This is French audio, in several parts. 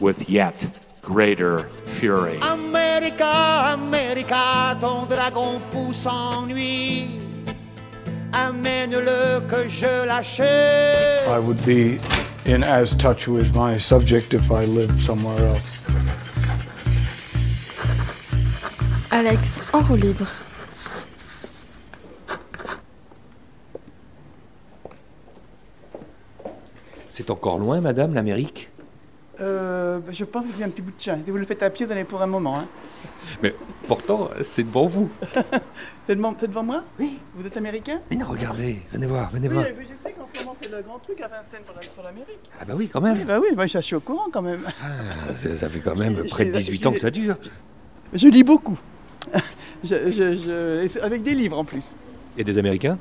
with yet greater fury. America, America, ton dragon fou s'ennuie. Amène-le que je l'achète. I would be in as touch with my subject if I lived somewhere else. Alex, en roue libre. C'est encore loin, madame, l'Amérique? Euh, bah, je pense que c'est un petit bout de chemin. Si vous le faites à pied, vous en avez pour un moment. Hein. Mais pourtant, c'est devant vous. C'est devant, moi Oui. Vous êtes américain Mais non, regardez, venez voir, venez Oui, voir. mais je sais qu'en ce moment, c'est le grand truc à Vincennes pour la- sur l'Amérique. Ah bah oui, quand même. Oui, bah oui, bah, je suis au courant quand même. Ah, ça, ça fait quand même près de j'ai- 18 ans que ça dure. Je lis beaucoup. je, je- je- avec des livres en plus. Et des Américains?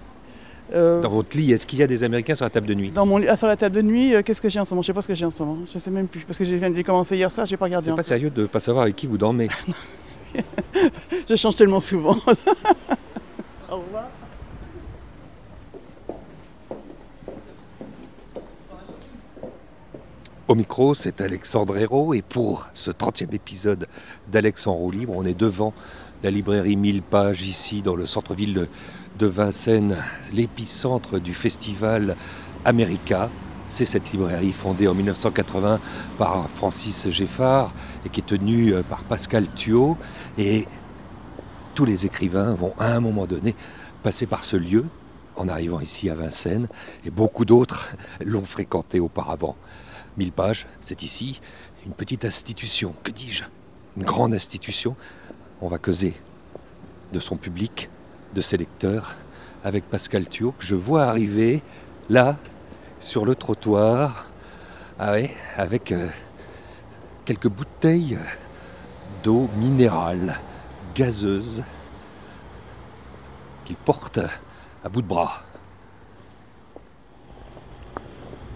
Euh, Dans votre lit, est-ce qu'il y a des Américains sur la table de nuit dans mon lit- ah, sur la table de nuit, euh, qu'est-ce que j'ai en ce moment? Je sais pas ce que j'ai en ce moment. Je sais même plus. Parce que j'ai j'ai commencé hier soir, j'ai pas regardé. C'est pas sérieux de ne pas savoir avec qui vous dormez. Je change tellement souvent. Au revoir. Au micro, c'est Alexandre Hérault et pour ce 30e épisode d'Alex en roue libre, on est devant la librairie 1000 pages ici dans le centre-ville de, de Vincennes, l'épicentre du festival America. C'est cette librairie fondée en 1980 par Francis Geffard et qui est tenue euh, par Pascal Thuot. Et tous les écrivains vont à un moment donné passer par ce lieu en arrivant ici à Vincennes et beaucoup d'autres l'ont fréquenté auparavant. 1000 pages, c'est ici une petite institution, que dis-je? Une grande institution. On va causer de son public, de ses lecteurs, avec Pascal Thuot, que je vois arriver là, sur le trottoir, ah ouais, avec euh, quelques bouteilles d'eau minérale, gazeuse, qu'il porte à bout de bras.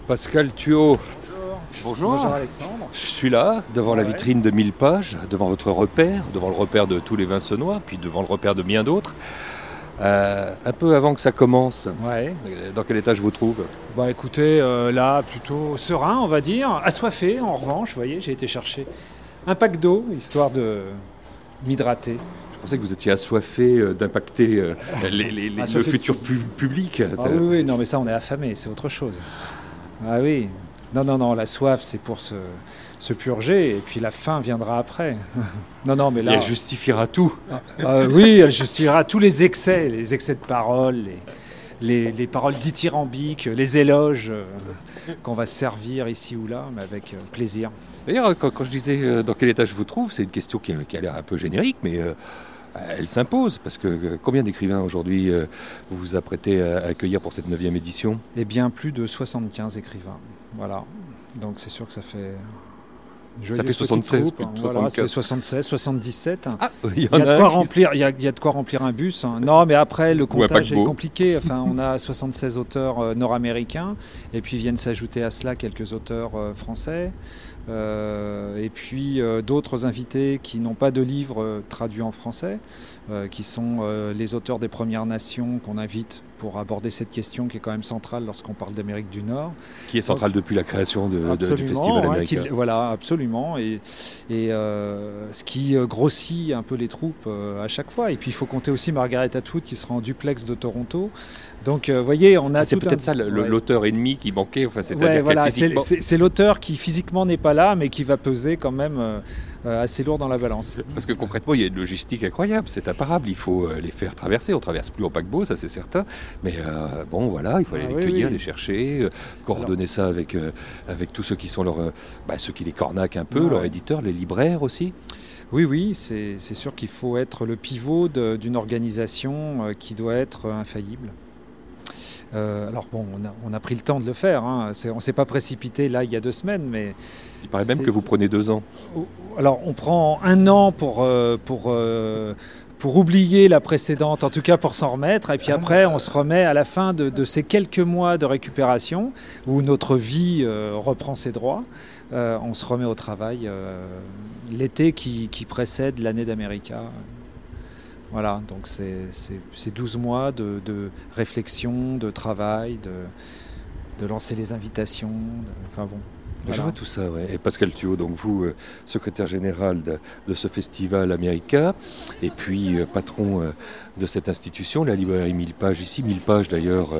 Pascal Thuot. Bonjour. Bonjour Alexandre. Je suis là, devant la vitrine de 1000 pages, devant votre repère, devant le repère de tous les Vincenois, puis devant le repère de bien d'autres. Euh, un peu avant que ça commence, Ouais. dans quel état je vous trouve? Bah écoutez, euh, là, plutôt serein, on va dire. Assoiffé, en revanche, vous voyez, j'ai été chercher un pack d'eau, histoire de m'hydrater. Je pensais que vous étiez assoiffé euh, d'impacter euh, le futur pu- public. Ah oui, oui, non, mais ça, on est affamé, c'est autre chose. Ah oui. Non, non, non, la soif, c'est pour se, se purger, et puis la faim viendra après. non, non, mais Et là... elle justifiera tout. Euh, oui, elle justifiera tous les excès, les excès de parole, les, les, les paroles dithyrambiques, les éloges euh, qu'on va se servir ici ou là, mais avec euh, plaisir. D'ailleurs, quand, quand je disais euh, dans quel état je vous trouve, c'est une question qui, a- qui a l'air un peu générique, mais euh, elle s'impose. Parce que euh, combien d'écrivains aujourd'hui euh, vous vous apprêtez à accueillir pour cette 9 édition? Et bien plus de 75 écrivains. Voilà. Donc c'est sûr que ça fait. Une Ça fait 76, petite plus coupe, de hein. Voilà, ça fait 75. 76, 77. Ah, il y Il y, a de quoi remplir, il, y a, il y a de quoi remplir un bus. hein. Non, mais après, le comptage est compliqué. Enfin, on a 76 auteurs euh, nord-américains, et puis viennent s'ajouter à cela quelques auteurs euh, français, euh, et puis euh, d'autres invités qui n'ont pas de livres euh, traduits en français, euh, qui sont euh, les auteurs des Premières Nations qu'on invite pour aborder cette question qui est quand même centrale lorsqu'on parle d'Amérique du Nord. qui est central depuis la création de- de- du festival hein, américain. voilà, absolument. Et, et euh, ce qui euh, grossit un peu les troupes euh, à chaque fois. Et puis il faut compter aussi Margaret Atwood qui sera en duplex de Toronto. Donc, vous voyez, on a Ah, c'est peut-être un- ça ouais. l'auteur ennemi qui manquait. Enfin, Ouais, voilà, c'est physiquement- l'auteur qui physiquement n'est pas là, mais qui va peser quand même euh, euh, assez lourd dans la balance. Parce que concrètement, il y a une logistique incroyable, c'est imparable. Il faut euh, les faire traverser. On traverse plus en paquebot, ça c'est certain. Mais euh, bon, voilà, il faut aller Ah les oui, cueillir, oui. les chercher, euh, coordonner ça avec, euh, avec tous ceux qui sont leurs, euh, bah, ceux qui les cornaquent un peu, leurs ouais. éditeurs, les libraires aussi. Oui, oui, c'est sûr qu'il faut être le pivot d'une organisation euh, qui doit être euh, infaillible. Euh, alors bon, on a, on a, pris le temps de le faire. Hein. on ne s'est pas précipité là il y a deux semaines, mais il paraît même que vous prenez deux ans. Alors on prend un an pour pour pour oublier la précédente, en tout cas pour s'en remettre. Et puis après, on se remet à la fin de, ces quelques mois de récupération où notre vie euh, reprend ses droits. Euh, on se remet au travail euh, l'été qui, précède l'année d'América. Voilà, donc c'est 12 mois de, réflexion, de travail, de, lancer les invitations. enfin bon, je vois tout ça, ouais. Et Pascal Thuot, donc vous, euh, secrétaire général de, ce festival America, et puis euh, patron euh, de cette institution, la librairie 1000 pages ici, 1000 pages d'ailleurs.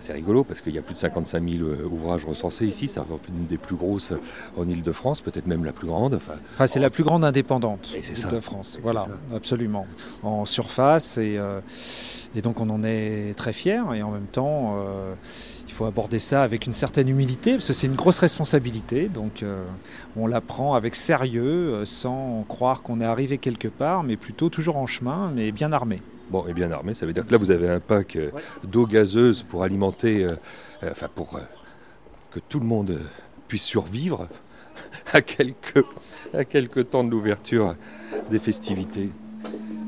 C'est rigolo parce qu'il y a plus de 55 000 ouvrages recensés ici. C'est une des plus grosses en Ile-de-France, peut-être même la plus grande. Enfin, c'est la plus grande indépendante de France. Voilà, absolument. En surface et, et, donc on en est très fiers et en même temps faut aborder ça avec une certaine humilité, parce que c'est une grosse responsabilité. Donc euh, on la prend avec sérieux, euh, sans croire qu'on est arrivé quelque part, mais plutôt toujours en chemin, mais bien armé. Bon, et bien armé, ça veut dire que là vous avez un pack euh, d'eau gazeuse pour alimenter, enfin pour que tout le monde puisse survivre à quelques, à quelques temps de l'ouverture des festivités.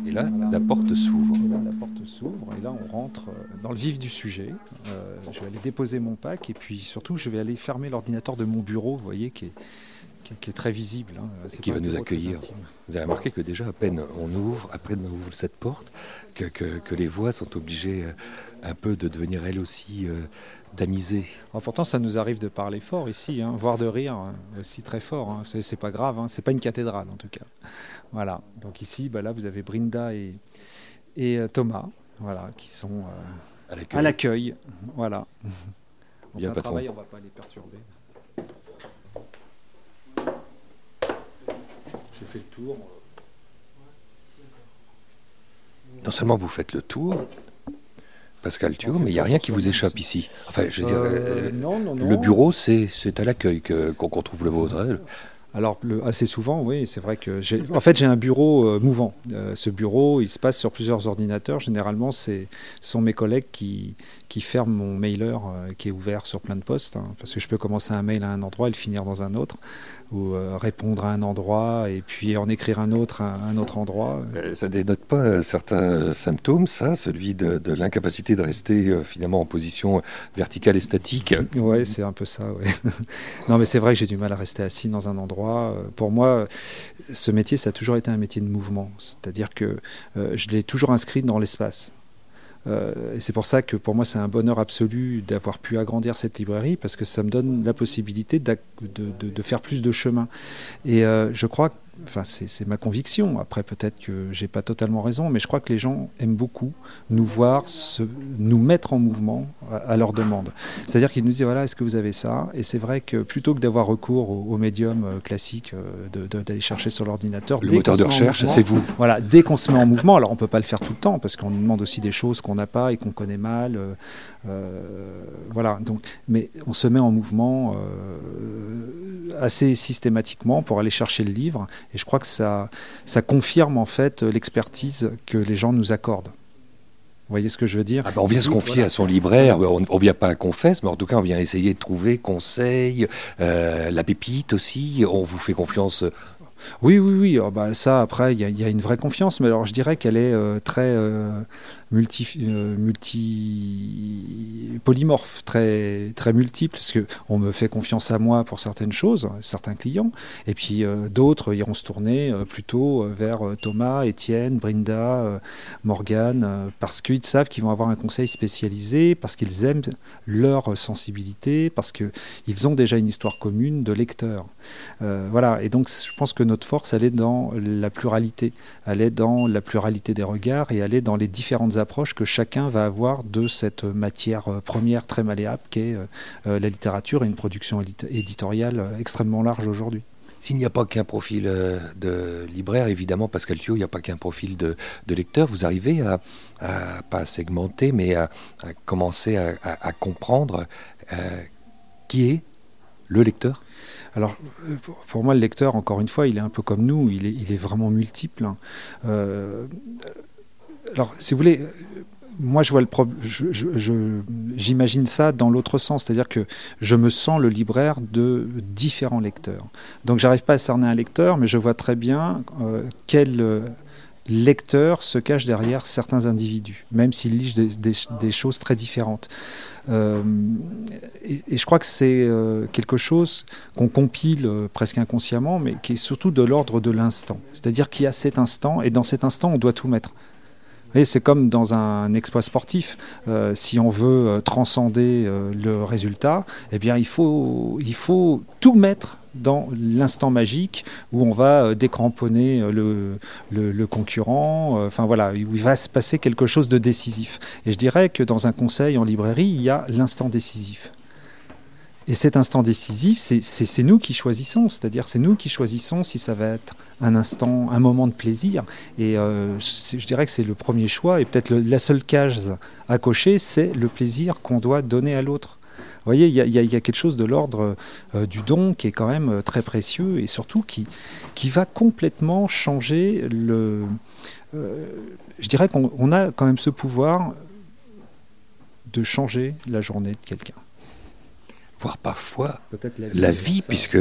Et là, la porte s'ouvre. La porte s'ouvre et là, on rentre euh, dans le vif du sujet. Euh, je vais aller déposer mon pack et puis surtout, je vais aller fermer l'ordinateur de mon bureau, vous voyez, qui est, qui est, très visible. Hein. Qui va nous accueillir. Vous avez remarqué que déjà, à peine on ouvre, après on ouvre cette porte, que, que, les voix sont obligées euh, un peu de devenir elles aussi d'amuser. pourtant, ça nous arrive de parler fort ici, hein, voire de rire hein, aussi très fort. Hein. C'est pas grave, hein. c'est pas une cathédrale en tout cas. Voilà. Donc ici, bah là, vous avez Brinda et, et euh, Thomas, voilà, qui sont euh, à l'accueil. Voilà. Bien, patron. Travail, on va pas les perturber. Fait le tour. Non seulement vous faites le tour, Pascal Thio, mais il n'y a rien qui vous échappe ici. Enfin, je veux dire, euh, le bureau, c'est à l'accueil qu'on trouve le vôtre. Hein. Alors assez souvent, oui, c'est vrai que j'ai. En fait, j'ai un bureau euh, mouvant. Euh, ce bureau, il se passe sur plusieurs ordinateurs. Généralement, c'est sont mes collègues qui qui ferment mon mailer qui est ouvert sur plein de postes, hein, parce que je peux commencer un mail à un endroit et le finir dans un autre ou euh, répondre à un endroit et puis en écrire un autre à un autre endroit. Euh, ça dénote pas certains symptômes, ça, celui de, l'incapacité de rester euh, finalement en position verticale et statique? Oui, c'est un peu ça. Ouais. non, mais c'est vrai que j'ai du mal à rester assis dans un endroit. Pour moi, ce métier, ça a toujours été un métier de mouvement, c'est-à-dire que je l'ai toujours inscrit dans l'espace. Euh, et c'est pour ça que pour moi c'est un bonheur absolu d'avoir pu agrandir cette librairie parce que ça me donne la possibilité de, faire plus de chemin. Et euh, je crois enfin c'est ma conviction. Après peut-être que j'ai pas totalement raison, mais je crois que les gens aiment beaucoup nous voir, se, nous mettre en mouvement à, leur demande. C'est-à-dire qu'ils nous disent voilà est-ce que vous avez ça? Et c'est vrai que plutôt que d'avoir recours au, médium euh, classique, euh, d'aller chercher sur l'ordinateur, le moteur de recherche, c'est vous. Voilà, dès qu'on se met en mouvement, alors on peut pas le faire tout le temps parce qu'on nous demande aussi des choses qu'on n'a pas et qu'on connaît mal. Euh, voilà, donc, mais on se met en mouvement assez systématiquement pour aller chercher le livre. Et je crois que ça, ça confirme en fait l'expertise que les gens nous accordent. Vous voyez ce que je veux dire? Ah ben, On vient se confier à son libraire, on ne vient pas à confesse, mais en tout cas on vient essayer de trouver conseil, euh, la pépite aussi, on vous fait confiance oui, oui, oui. Oh, bah, ça, après, il y, a une vraie confiance, mais alors je dirais qu'elle est euh, très euh, multi, euh, multi polymorphe, très, très multiple, parce que on me fait confiance à moi pour certaines choses, certains clients, et puis d'autres iront se tourner plutôt vers Thomas, Étienne, Brinda, Morgane, parce qu'ils savent qu'ils vont avoir un conseil spécialisé, parce qu'ils aiment leur sensibilité, parce qu'ils ont déjà une histoire commune de lecteur. voilà, et donc je pense que notre force, elle est dans la pluralité, elle est dans la pluralité des regards et elle est dans les différentes approches que chacun va avoir de cette matière euh, première très malléable qu'est euh, euh, la littérature et une production éditoriale extrêmement large aujourd'hui. S'il n'y a pas qu'un profil de libraire, évidemment, Pascal Thio, il n'y a pas qu'un profil de, lecteur. Vous arrivez à, pas segmenter, mais à, commencer à, comprendre qui est le lecteur? Alors, euh, pour moi, le lecteur, encore une fois, il est un peu comme nous, il est, vraiment multiple. Hein. Euh, alors, si vous voulez, moi, je vois le j'imagine ça dans l'autre sens, c'est-à-dire que je me sens le libraire de différents lecteurs. Donc, j'arrive pas à cerner un lecteur, mais je vois très bien euh, quel lecteur se cache derrière certains individus, même s'ils lisent des, choses très différentes. Euh, et, je crois que c'est quelque chose qu'on compile presque inconsciemment, mais qui est surtout de l'ordre de l'instant. C'est-à-dire qu'il y a cet instant, et dans cet instant, on doit tout mettre c'est comme dans un exploit sportif. Euh, si on veut euh, transcender euh, le résultat, eh bien, il faut, il faut tout mettre dans l'instant magique où on va décramponner le, le, concurrent. Enfin voilà, il va se passer quelque chose de décisif. Et je dirais que dans un conseil en librairie, il y a l'instant décisif. Et cet instant décisif, c'est nous qui choisissons, c'est-à-dire c'est nous qui choisissons si ça va être un instant, un moment de plaisir. Et euh, je dirais que c'est le premier choix, et peut-être la seule case à cocher, c'est le plaisir qu'on doit donner à l'autre. Vous voyez, il y, a quelque chose de l'ordre euh, du don qui est quand même euh, très précieux et surtout qui, qui va complètement changer le... je dirais qu'on a quand même ce pouvoir de changer la journée de quelqu'un voire parfois la vie, puisque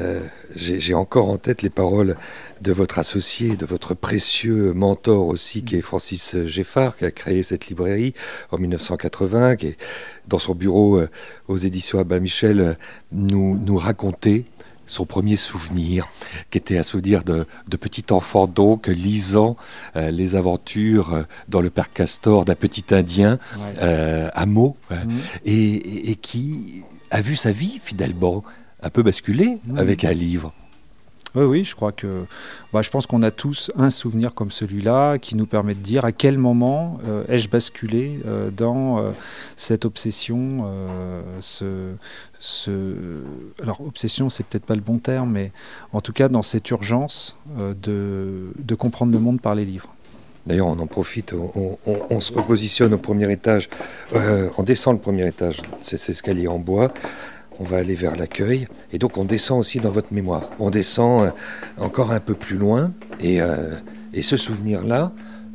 euh, j'ai encore en tête les paroles de votre associé, de votre précieux mentor aussi, qui est Francis Geffard, qui a créé cette librairie en 1980, qui est dans son bureau euh, aux éditions Abba Michel, euh, nous, nous racontait son premier souvenir, qui était un souvenir de, petit enfant donc lisant les aventures dans le Père Castor d'un petit Indien à mots, mhm. et, qui a vu sa vie finalement un peu basculer avec un livre. Oui, oui, je crois que, bah, je pense qu'on a tous un souvenir comme celui-là qui nous permet de dire à quel moment euh, ai-je basculé euh, dans euh, cette obsession, ce, ce, alors obsession, c'est peut-être pas le bon terme, mais en tout cas dans cette urgence de, de comprendre le monde par les livres. D'ailleurs, on en profite, on, se repositionne au premier étage, euh, on descend le premier étage, c'est cet escalier en bois, on va aller vers l'accueil, et donc on descend aussi dans votre mémoire. On descend euh, encore un peu plus loin, et, euh, et ce souvenir-là,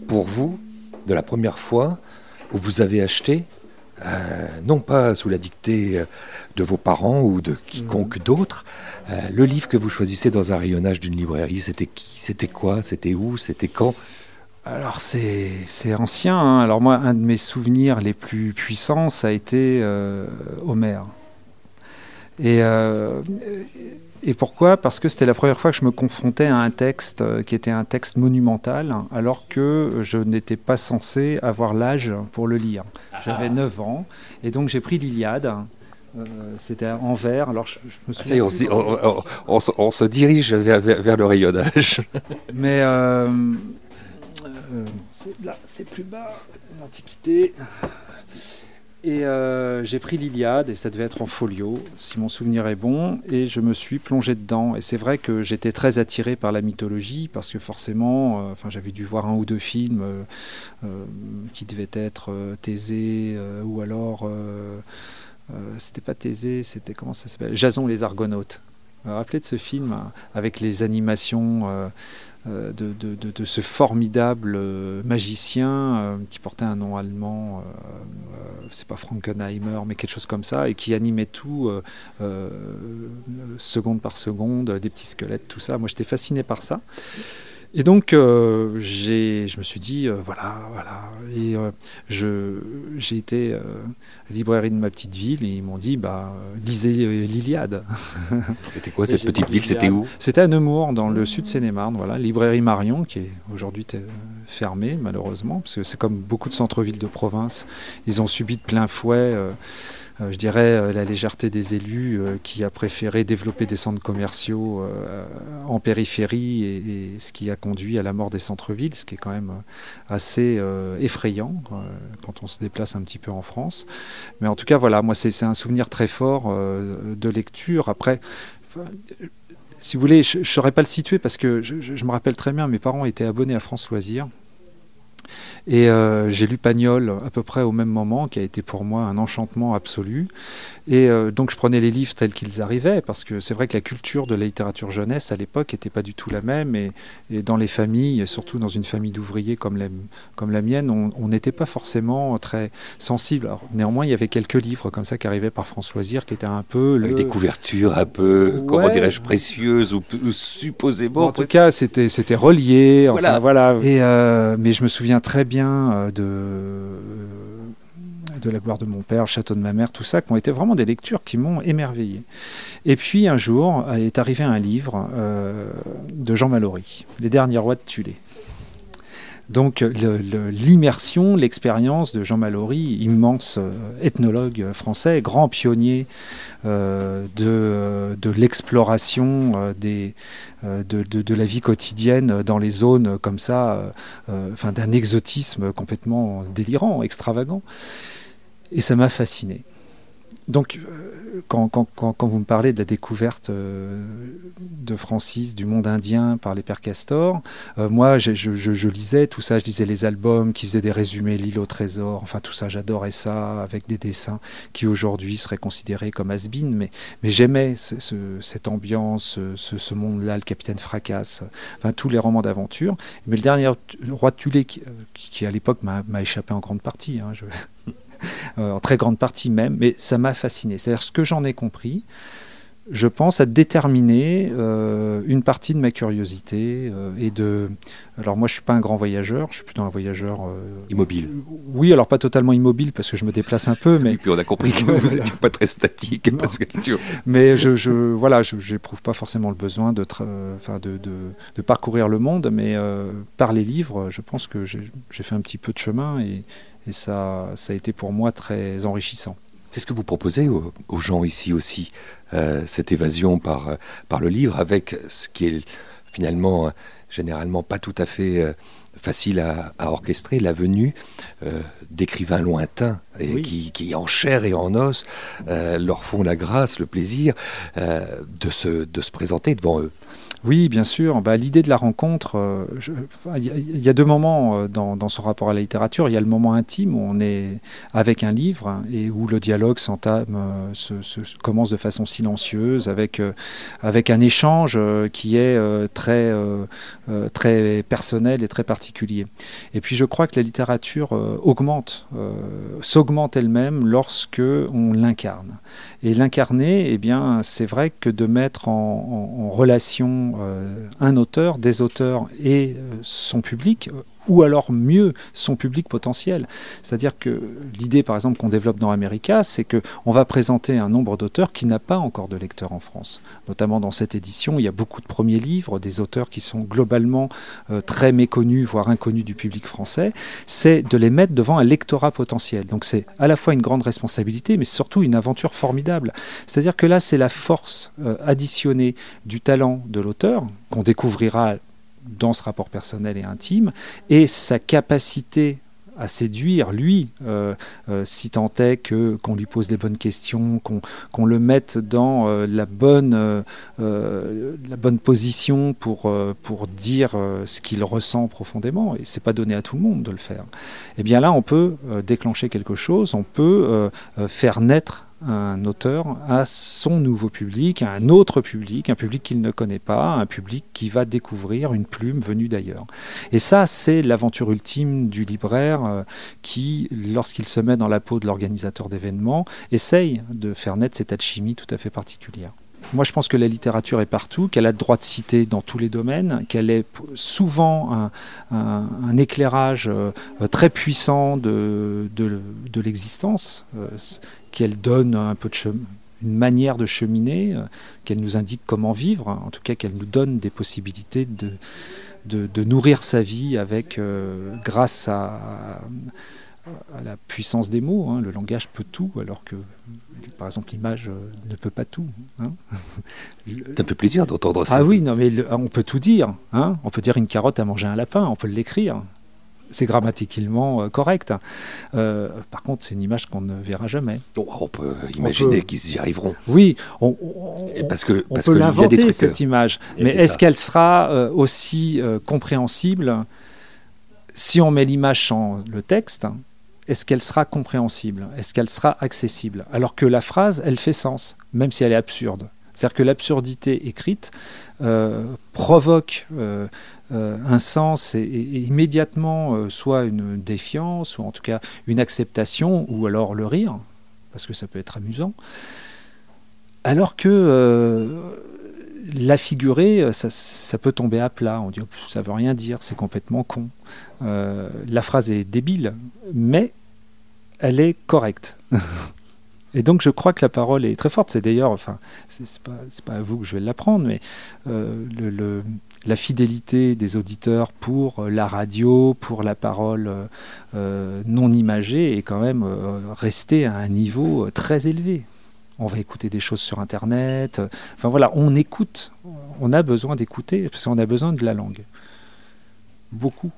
pour vous, de la première fois où vous avez acheté, non pas sous la dictée de vos parents ou de quiconque mmh. d'autre, le livre que vous choisissez dans un rayonnage d'une librairie, c'était qui? C'était quoi? C'était où? C'était quand? Alors c'est ancien. Hein. Alors moi, un de mes souvenirs les plus puissants, ça a été euh, Homère. Et, euh, et pourquoi? Parce que c'était la première fois que je me confrontais à un texte euh, qui était un texte monumental, alors que je n'étais pas censé avoir l'âge pour le lire. J'avais 9 ans, et donc j'ai pris l'Iliade. c'était en vers. Alors je, me ah, on, se, on, se, dirige vers, vers, le rayonnage. Mais euh, là, c'est plus bas, l'Antiquité. Et euh, j'ai pris l'Iliade, et ça devait être en folio, si mon souvenir est bon, et je me suis plongé dedans. Et c'est vrai que j'étais très attiré par la mythologie, parce que forcément, euh, enfin, j'avais dû voir un ou deux films qui devaient être Thésée, ou alors, c'était pas Thésée, c'était comment ça s'appelle? Jason les Argonautes. Vous vous rappelez de ce film hein, avec les animations euh, de, ce formidable euh, magicien euh, qui portait un nom allemand, c'est pas Frankenheimer, mais quelque chose comme ça, et qui animait tout seconde par seconde, des petits squelettes, tout ça. Moi, j'étais fasciné par ça. Et donc, euh, je me suis dit, euh, voilà, voilà. Et euh, j'ai été à la librairie de ma petite ville et ils m'ont dit, bah, lisez l'Iliade. C'était quoi cette petite ville? C'était où? C'était à Nemours, dans le sud Seine-et-Marne, voilà, librairie Marion, qui est aujourd'hui fermée, malheureusement, parce que c'est comme beaucoup de centres-villes de province. Ils ont subi de plein fouet euh, je dirais, euh, la légèreté des élus euh, qui a préféré développer des centres commerciaux en périphérie et, ce qui a conduit à la mort des centres-villes, ce qui est quand même assez effrayant quand on se déplace un petit peu en France. Mais en tout cas, voilà, moi, c'est un souvenir très fort de lecture. Après, si vous voulez, je ne saurais pas le situer parce que je, je, me rappelle très bien, mes parents étaient abonnés à France Loisirs. Et euh, j'ai lu Pagnol à peu près au même moment, qui a été pour moi un enchantement absolu. Et euh, donc je prenais les livres tels qu'ils arrivaient, parce que c'est vrai que la culture de la littérature jeunesse à l'époque n'était pas du tout la même. Et, et, dans les familles, et surtout dans une famille d'ouvriers comme la, comme la mienne, on n'était pas forcément très sensible. Alors, néanmoins, il y avait quelques livres comme ça qui arrivaient par François Zir, qui étaient un peu... Le... Avec des couvertures un peu, ouais. comment dirais-je, précieuses ou, ou supposément... En tout cas, c'était relié. Enfin, voilà. voilà. Et, euh, mais je me souviens très bien euh, de de la gloire de mon père, château de ma mère, tout ça, qui ont été vraiment des lectures qui m'ont émerveillé. Et puis un jour est arrivé un livre euh, de Jean Mallory, Les derniers rois de Tulé. Donc l'immersion, l'expérience de Jean Mallory, immense euh, ethnologue français, grand pionnier euh, de, l'exploration de, la vie quotidienne dans les zones comme ça, enfin d'un exotisme complètement délirant, extravagant. Et ça m'a fasciné. Donc, quand, quand, vous me parlez de la découverte euh, de Francis, du monde indien par les pères Castor, euh, moi, je, lisais tout ça, je lisais les albums qui faisaient des résumés, l'île au trésor, enfin tout ça, j'adorais ça, avec des dessins qui aujourd'hui seraient considérés comme has mais, mais j'aimais ce, ce, cette ambiance, ce, monde-là, le capitaine Fracasse, enfin tous les romans d'aventure. Mais le dernier roi de Tulé, qui, à l'époque m'a échappé en grande partie, hein, je euh, en très grande partie même, mais ça m'a fasciné. C'est-à-dire ce que j'en ai compris, je pense, a déterminé euh, une partie de ma curiosité euh, et de. Alors moi, je suis pas un grand voyageur, je suis plutôt un voyageur euh, immobile. Oui, alors pas totalement immobile parce que je me déplace un peu, mais. Et puis on a compris que vous n'étiez pas très statique parce que. mais je, je voilà, je n'éprouve pas forcément le besoin de, enfin de, de, de, parcourir le monde, mais par les livres, je pense que j'ai fait un petit peu de chemin et, et ça, ça a été pour moi très enrichissant. C'est ce que vous proposez aux, aux gens ici aussi, euh, cette évasion par, par le livre, avec ce qui est finalement euh, généralement pas tout à fait euh, facile à, à, orchestrer, la venue euh, d'écrivains lointains et oui. qui, qui, en chair et en os, euh, leur font la grâce, le plaisir de, se, de se présenter devant eux. Oui, bien sûr. Bah, L'idée de la rencontre, euh, il y, a deux moments euh, dans, dans, son rapport à la littérature. Il y a le moment intime où on est avec un livre hein, et où le dialogue s'entame, euh, commence de façon silencieuse, avec, avec un échange qui est très, très personnel et très particulier. Et puis je crois que la littérature augmente, s'augmente elle-même lorsque on l'incarne. Et l'incarner, eh c'est vrai que de mettre en, relation un auteur, des auteurs et euh, son public, ou alors mieux son public potentiel. C'est-à-dire que l'idée, par exemple, qu'on développe dans America, c'est qu'on va présenter un nombre d'auteurs qui n'a pas encore de lecteurs en France. Notamment dans cette édition, il y a beaucoup de premiers livres, des auteurs qui sont globalement euh, très méconnus, voire inconnus du public français. C'est de les mettre devant un lectorat potentiel. Donc c'est à la fois une grande responsabilité, mais surtout une aventure formidable. C'est-à-dire que là, c'est la force euh, additionnée du talent de l'auteur qu'on découvrira dans ce rapport personnel et intime, et sa capacité à séduire, lui, euh, euh, si tant est que qu'on lui pose les bonnes questions, qu'on qu le mette dans euh, la bonne euh, la bonne position pour pour dire ce qu'il ressent profondément. Et c'est pas donné à tout le monde de le faire. Et bien là, on peut déclencher quelque chose, on peut faire naître un auteur à son nouveau public, à un autre public, un public qu'il ne connaît pas, un public qui va découvrir une plume venue d'ailleurs. Et ça, c'est l'aventure ultime du libraire euh, qui, lorsqu'il se met dans la peau de l'organisateur d'événements, essaye de faire naître cette alchimie tout à fait particulière. Moi, je pense que la littérature est partout, qu'elle a droit de citer dans tous les domaines, qu'elle est souvent un, éclairage euh, très puissant de l'existence. Euh, qu'elle donne un peu de chemin, une manière de cheminer, euh, qu'elle nous indique comment vivre, en tout cas qu'elle nous donne des possibilités de, de, de nourrir sa vie avec, euh, grâce à, à, la puissance des mots. Hein. Le langage peut tout, alors que, par exemple, l'image euh, ne peut pas tout. Hein. Ça me fait plaisir d'entendre ça. Ah oui, non, mais le, on peut tout dire. Hein. On peut dire une carotte a mangé un lapin, on peut l'écrire c'est grammaticalement euh, correct. Euh, par contre, c'est une image qu'on ne verra jamais. Oh, on peut imaginer qu'ils y arriveront. Oui, on, on, parce que, on parce peut que l'inventer cette image. Mais est-ce qu'elle sera euh, aussi euh, compréhensible si on met l'image sans le texte, est-ce qu'elle sera compréhensible? Est-ce qu'elle sera accessible? Alors que la phrase, elle fait sens, même si elle est absurde. C'est-à-dire que l'absurdité écrite euh, provoque euh, euh, un sens et, immédiatement soit une défiance, ou en tout cas une acceptation, ou alors le rire, parce que ça peut être amusant. Alors que la figurer, ça, ça, peut tomber à plat. On dit, oh, ça veut rien dire, c'est complètement con. la phrase est débile, mais elle est correcte. Et donc je crois que la parole est très forte. C'est d'ailleurs, enfin, c'est pas, pas à vous que je vais l'apprendre, mais euh, le, la fidélité des auditeurs pour la radio, pour la parole euh, non imagée est quand même euh, restée à un niveau très élevé. On va écouter des choses sur Internet. Enfin voilà, on écoute. On a besoin d'écouter parce qu'on a besoin de la langue. Beaucoup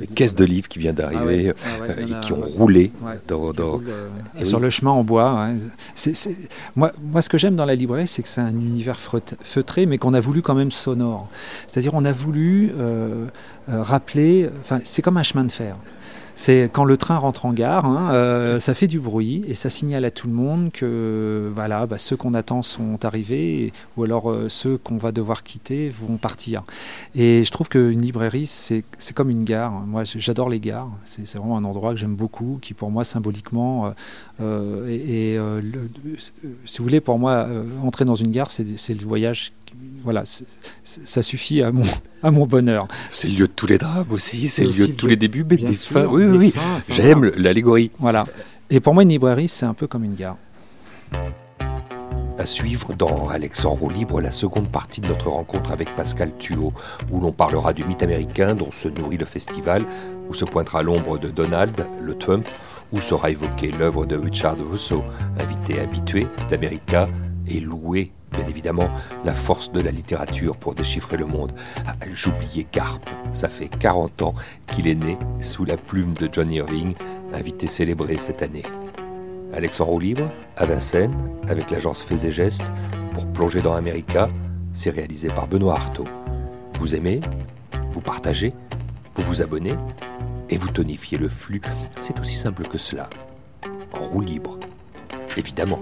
les caisses de livres qui viennent d'arriver ah ah euh, et qui ont roulé dans, euh, sur le chemin en bois. Moi, moi, ce que j'aime dans la librairie, c'est que c'est un univers feutré, mais qu'on a voulu quand même sonore. C'est-à-dire, on a voulu euh, rappeler. Enfin, c'est comme un chemin de fer. C'est quand le train rentre en gare, hein, euh, ça fait du bruit et ça signale à tout le monde que voilà, bah, ceux qu'on attend sont arrivés ou alors euh, ceux qu'on va devoir quitter vont partir. Et je trouve qu'une librairie, c'est comme une gare. Moi, j'adore les gares. C'est vraiment un endroit que j'aime beaucoup, qui pour moi symboliquement euh, et, si vous voulez, pour moi, entrer dans une gare, c'est le voyage voilà, ça suffit à mon, à mon bonheur. C'est le lieu de tous les drames aussi, c'est le lieu de tous les débuts, mais des fins. Oui, oui, oui. J'aime l'allégorie. Voilà. Et pour moi, une librairie, c'est un peu comme une gare. À suivre dans Alex en roue libre la seconde partie de notre rencontre avec Pascal Thuot, où l'on parlera du mythe américain dont se nourrit le festival, où se pointera l'ombre de Donald, le Trump, où sera évoquée l'œuvre de Richard Rousseau, invité habitué d'America et loué bien évidemment la force de la littérature pour déchiffrer le monde. J'oubliais Carpe, ça fait 40 ans qu'il est né sous la plume de John Irving, invité célébré cette année. Alex en roue libre, à Vincennes, avec l'agence Fais et Gestes, pour plonger dans America, c'est réalisé par Benoît Artaud. Vous aimez, vous partagez, vous vous abonnez et vous tonifiez le flux. C'est aussi simple que cela. En roue libre, évidemment.